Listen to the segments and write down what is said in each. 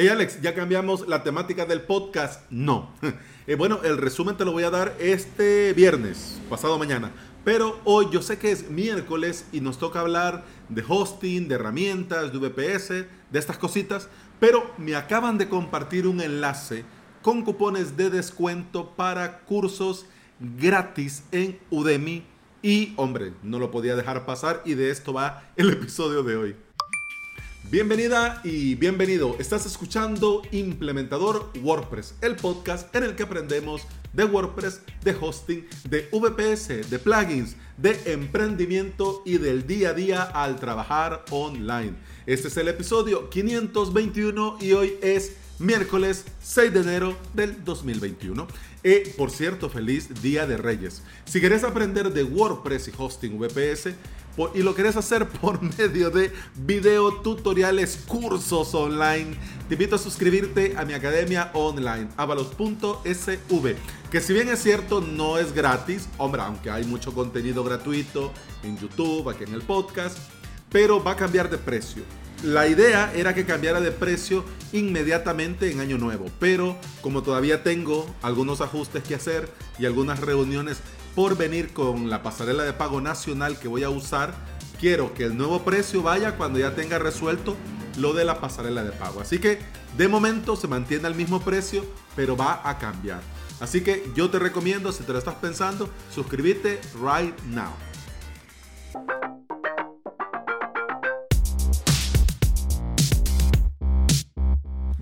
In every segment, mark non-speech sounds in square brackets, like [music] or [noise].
Hey Alex, ¿ya cambiamos la temática del podcast? No. [laughs] Eh, bueno, el resumen te lo voy a dar este viernes, pasado mañana. Pero hoy yo sé que es miércoles y nos toca hablar de hosting, de herramientas, de VPS, de estas cositas. Pero me acaban de compartir un enlace con cupones de descuento para cursos gratis en Udemy. Y hombre, no lo podía dejar pasar y de esto va el [laughs] episodio de hoy. Bienvenida y bienvenido. Estás escuchando Implementador WordPress, el podcast en el que aprendemos de WordPress, de hosting, de VPS, de plugins, de emprendimiento y del día a día al trabajar online. Este es el episodio 521 y hoy es miércoles 6 de enero del 2021. Y por cierto, feliz Día de Reyes. Si querés aprender de WordPress y hosting VPS, y lo querés hacer por [laughs] medio de video tutoriales, cursos online, te invito a suscribirte a mi academia online, avalos.sv, que si bien es cierto no es gratis, hombre, aunque hay mucho contenido gratuito en YouTube, aquí en el podcast, pero va a cambiar de precio. La idea era que cambiara de precio inmediatamente en año nuevo, pero como todavía tengo algunos ajustes que hacer y algunas reuniones por venir con la pasarela de pago nacional que voy a usar, quiero que el nuevo precio vaya cuando ya tenga resuelto lo de la pasarela de pago. Así que de momento se mantiene al mismo precio, pero va a cambiar. Así que yo te recomiendo, si te lo estás pensando, suscribirte right now.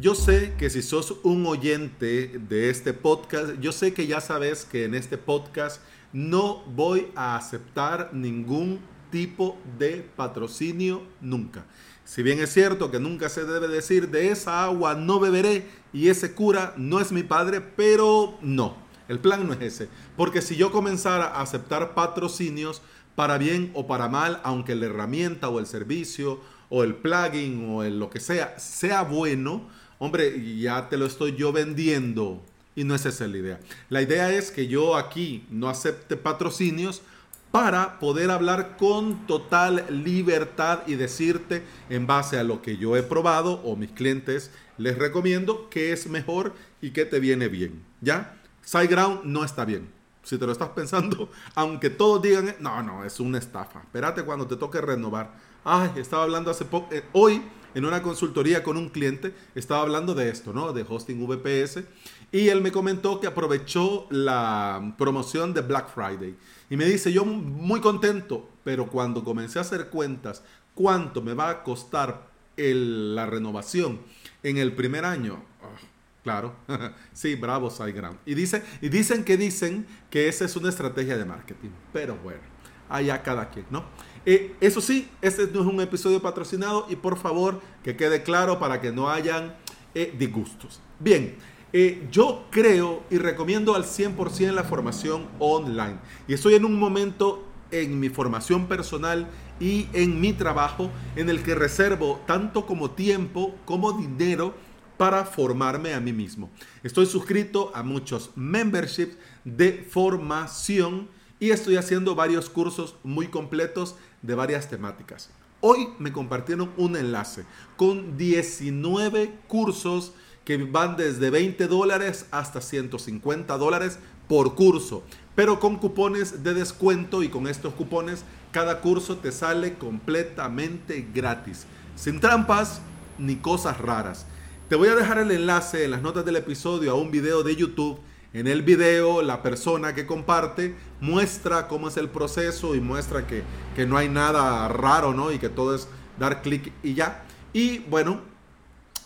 Yo sé que si sos un oyente de este podcast, yo sé que ya sabes que en este podcast no voy a aceptar ningún tipo de patrocinio nunca. Si bien es cierto que nunca se debe decir de esa agua no beberé y ese cura no es mi padre, pero no, el plan no es ese. Porque si yo comenzara a aceptar patrocinios para bien o para mal, aunque la herramienta o el servicio o el plugin o el lo que sea sea bueno, hombre, ya te lo estoy yo vendiendo y no es esa la idea. La idea es que yo aquí no acepte patrocinios para poder hablar con total libertad y decirte en base a lo que yo he probado o mis clientes les recomiendo que es mejor y que te viene bien. ¿Ya? SiteGround no está bien. Si te lo estás pensando, [laughs] aunque todos digan, no, no, es una estafa. Espérate cuando te toque renovar. Ay, estaba hablando hace poco, eh, hoy en una consultoría con un cliente, estaba hablando de esto, ¿no? De hosting VPS. Y él me comentó que aprovechó la promoción de Black Friday. Y me dice, yo muy contento, pero cuando comencé a hacer cuentas, ¿cuánto me va a costar la renovación en el primer año? Ah, claro, [laughs] sí, bravo SiteGround. Y, dice, y dicen que dicen que esa es una estrategia de marketing. Pero bueno, allá cada quien, ¿no? Eso sí, este no es un episodio patrocinado y por favor que quede claro para que no hayan eh, disgustos. Bien, eh, yo creo y recomiendo al 100% la formación online. Y estoy en un momento en mi formación personal y en mi trabajo en el que reservo tanto como tiempo como dinero para formarme a mí mismo. Estoy suscrito a muchos memberships de formación y estoy haciendo varios cursos muy completos de varias temáticas. Hoy me compartieron un enlace con 19 cursos que van desde 20 dólares hasta 150 dólares por curso, pero con cupones de descuento y con estos cupones cada curso te sale completamente gratis, sin trampas ni cosas raras. Te voy a dejar el enlace en las notas del episodio a un video de YouTube en el video, la persona que comparte muestra cómo es el proceso y muestra que, no hay nada raro, ¿no? Y que todo es dar clic y ya. Y bueno,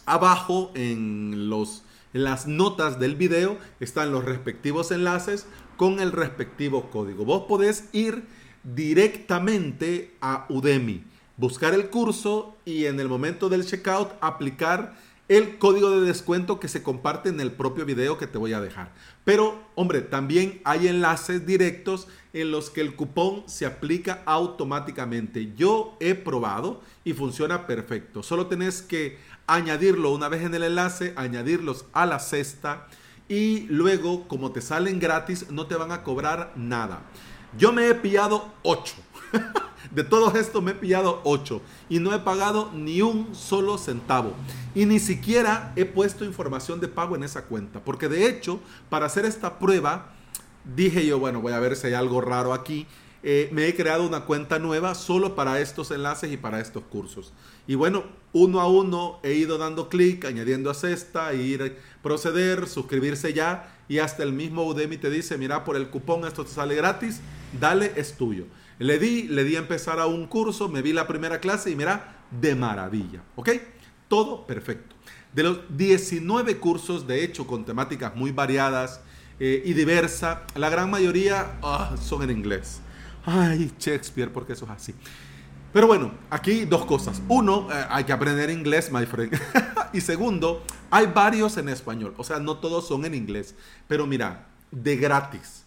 abajo en, los, en las notas del video están los respectivos enlaces con el respectivo código. Vos podés ir directamente a Udemy, buscar el curso y en el momento del checkout aplicar el código de descuento que se comparte en el propio video que te voy a dejar. Pero, hombre, también hay enlaces directos en los que el cupón se aplica automáticamente. Yo he probado y funciona perfecto. Solo tenés que añadirlo una vez en el enlace, añadirlos a la cesta y luego, como te salen gratis, no te van a cobrar nada. Yo me he pillado 8. [laughs] De todos estos me he pillado 8 y no he pagado ni un solo centavo. Y ni siquiera he puesto información de pago en esa cuenta. Porque de hecho, para hacer esta prueba, dije yo, bueno, voy a ver si hay algo raro aquí. Eh, me he creado una cuenta nueva solo para estos enlaces y para estos cursos. Y bueno, uno a uno he ido dando clic, añadiendo a cesta, ir proceder, suscribirse ya y hasta el mismo Udemy te dice, mira, por el cupón esto te sale gratis, dale, es tuyo. Le di, le di a empezar a un curso, me vi la primera clase y mira, de maravilla, ¿ok? Todo perfecto. De los 19 cursos, de hecho, con temáticas muy variadas eh, y diversas, la gran mayoría ah, son en inglés. Ay, Shakespeare, porque eso es así. Pero bueno, aquí dos cosas. Uno, eh, hay que aprender inglés, my friend. [laughs] y segundo, hay varios en español. O sea, no todos son en inglés. Pero mira, de gratis.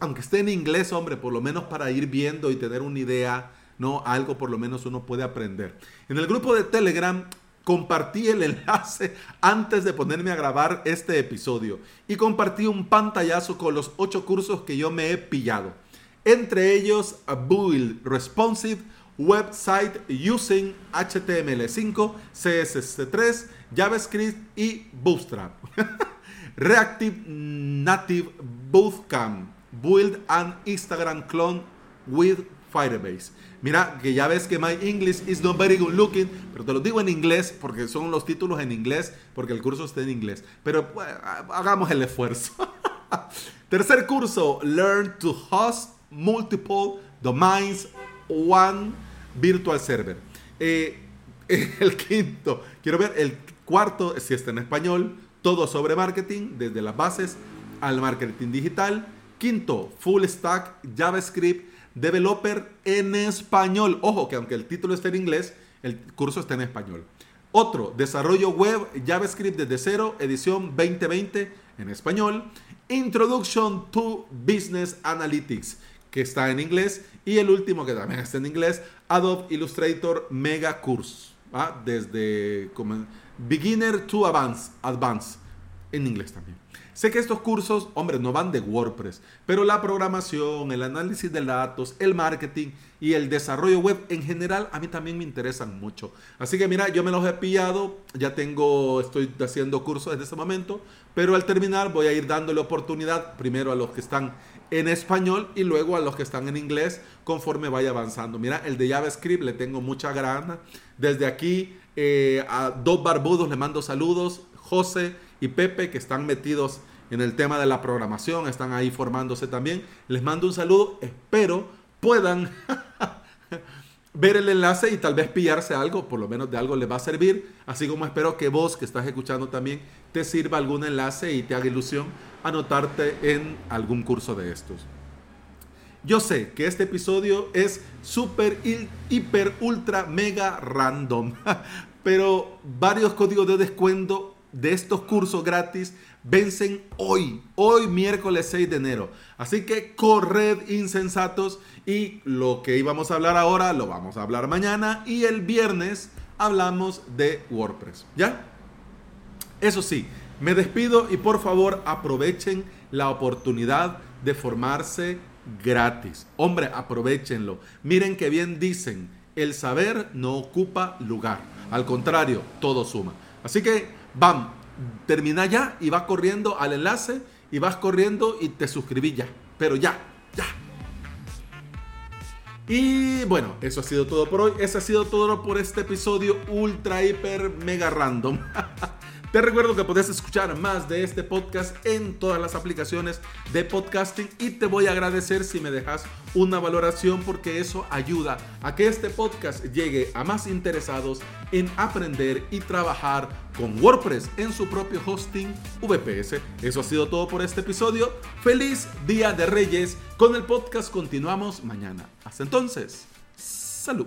Aunque esté en inglés, hombre, por lo menos para ir viendo y tener una idea, ¿no? Algo por lo menos uno puede aprender. En el grupo de Telegram compartí el enlace antes de ponerme a grabar este episodio. Y compartí un pantallazo con los ocho cursos que yo me he pillado. Entre ellos, Build Responsive Website Using HTML5, CSS3, JavaScript y Bootstrap. [laughs] Reactive Native Bootcamp. Build an Instagram clone with Firebase. Mira, que ya ves que my English is not very good looking, pero te lo digo en inglés porque son los títulos en inglés, porque el curso está en inglés. Pero hagamos el esfuerzo. [laughs] Tercer curso, Learn to Host Multiple Domains One Virtual Server. Eh, [laughs] el quinto, quiero ver el cuarto, si está en español, todo sobre marketing, desde las bases al marketing digital. Quinto, Full Stack JavaScript Developer en español. Ojo, que aunque el título esté en inglés, el curso está en español. Otro, Desarrollo Web JavaScript desde cero, edición 2020 en español. Introduction to Business Analytics que está en inglés, y el último que también está en inglés, Adobe Illustrator Mega Course, desde Beginner to Advanced, Advance, en inglés también. Sé que estos cursos, hombre, no van de WordPress, pero la programación, el análisis de datos, el marketing y el desarrollo web en general a mí también me interesan mucho. Así que mira, yo me los he pillado, ya tengo, estoy haciendo cursos desde este momento, pero al terminar voy a ir dándole oportunidad primero a los que están en español y luego a los que están en inglés conforme vaya avanzando. Mira, el de JavaScript le tengo mucha grana. Desde aquí eh, a dos barbudos le mando saludos, José y Pepe, que están metidos en el tema de la programación, están ahí formándose también. Les mando un saludo, espero puedan [laughs] ver el enlace y tal vez pillarse algo, por lo menos de algo les va a servir, así como espero que vos que estás escuchando también te sirva algún enlace y te haga ilusión anotarte en algún curso de estos. Yo sé que este episodio es súper, hiper, ultra, mega random, [laughs] pero varios códigos de descuento de estos cursos gratis vencen hoy, hoy miércoles 6 de enero. Así que corred insensatos y lo que íbamos a hablar ahora lo vamos a hablar mañana y el viernes hablamos de WordPress. ¿Ya? Eso sí, me despido y por favor aprovechen la oportunidad de formarse gratis. Hombre, aprovechenlo. Miren que bien dicen, el saber no ocupa lugar. Al contrario, todo suma. Así que, vamos termina ya y vas corriendo al enlace y vas corriendo y te suscribí ya. Pero ya, ya. Y bueno, eso ha sido todo por hoy. Eso ha sido todo por este episodio ultra, hiper, mega random. [laughs] Te recuerdo que puedes escuchar más de este podcast en todas las aplicaciones de podcasting y te voy a agradecer si me dejas una valoración porque eso ayuda a que este podcast llegue a más interesados en aprender y trabajar con WordPress en su propio hosting VPS. Eso ha sido todo por este episodio. Feliz Día de Reyes. Con el podcast continuamos mañana. Hasta entonces, salud.